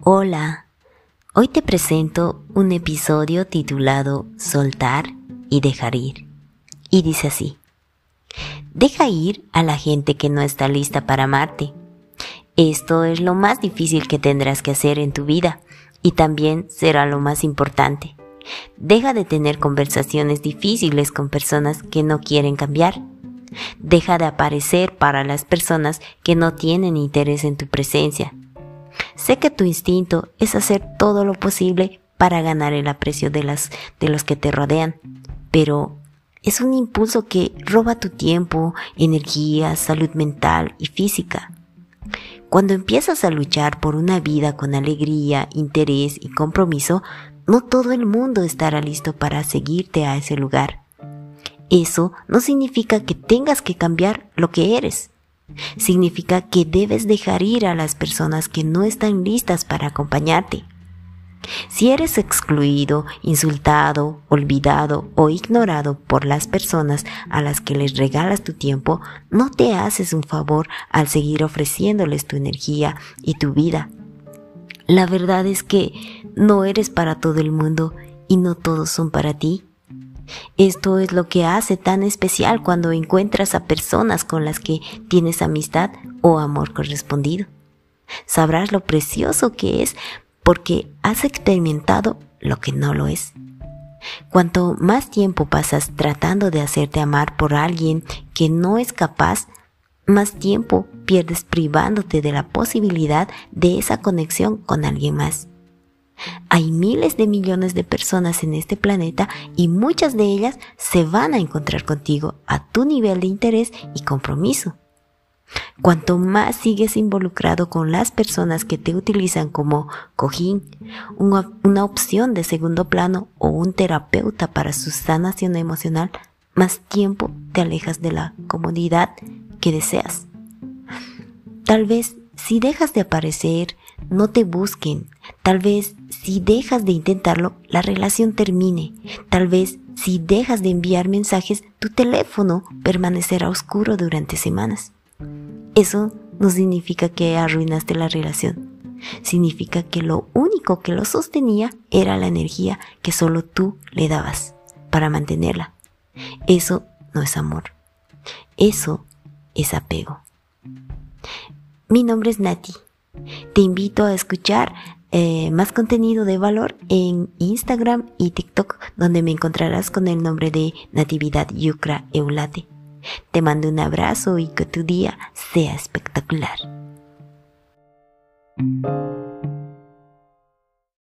Hola, hoy te presento un episodio titulado Soltar y dejar ir. Y dice así, deja ir a la gente que no está lista para amarte. Esto es lo más difícil que tendrás que hacer en tu vida y también será lo más importante. Deja de tener conversaciones difíciles con personas que no quieren cambiar. Deja de aparecer para las personas que no tienen interés en tu presencia Sé que tu instinto es hacer todo lo posible para ganar el aprecio de, las, de los que te rodean, pero es un impulso que roba tu tiempo, energía, salud mental y física. Cuando empiezas a luchar por una vida con alegría, interés y compromiso, no todo el mundo estará listo para seguirte a ese lugar. Eso no significa que tengas que cambiar lo que eres. Significa que debes dejar ir a las personas que no están listas para acompañarte. Si eres excluido, insultado, olvidado o ignorado por las personas a las que les regalas tu tiempo, no te haces un favor al seguir ofreciéndoles tu energía y tu vida. La verdad es que no eres para todo el mundo y no todos son para ti. Esto es lo que hace tan especial cuando encuentras a personas con las que tienes amistad o amor correspondido. Sabrás lo precioso que es porque has experimentado lo que no lo es. Cuanto más tiempo pasas tratando de hacerte amar por alguien que no es capaz, más tiempo pierdes privándote de la posibilidad de esa conexión con alguien más. Hay miles de millones de personas en este planeta y muchas de ellas se van a encontrar contigo a tu nivel de interés y compromiso. Cuanto más sigues involucrado con las personas que te utilizan como cojín, una, opción de segundo plano o un terapeuta para su sanación emocional, más tiempo te alejas de la comodidad que deseas. Tal vez si dejas de aparecer, no te busquen. Tal vez si dejas de intentarlo, la relación termine. Tal vez si dejas de enviar mensajes, tu teléfono permanecerá oscuro durante semanas. Eso no significa que arruinaste la relación. Significa que lo único que lo sostenía era la energía que solo tú le dabas para mantenerla. Eso no es amor. Eso es apego. Mi nombre es Nati te invito a escuchar eh, más contenido de valor en Instagram y TikTok, donde me encontrarás con el nombre de Natividad Yucra Eulate. Te mando un abrazo y que tu día sea espectacular.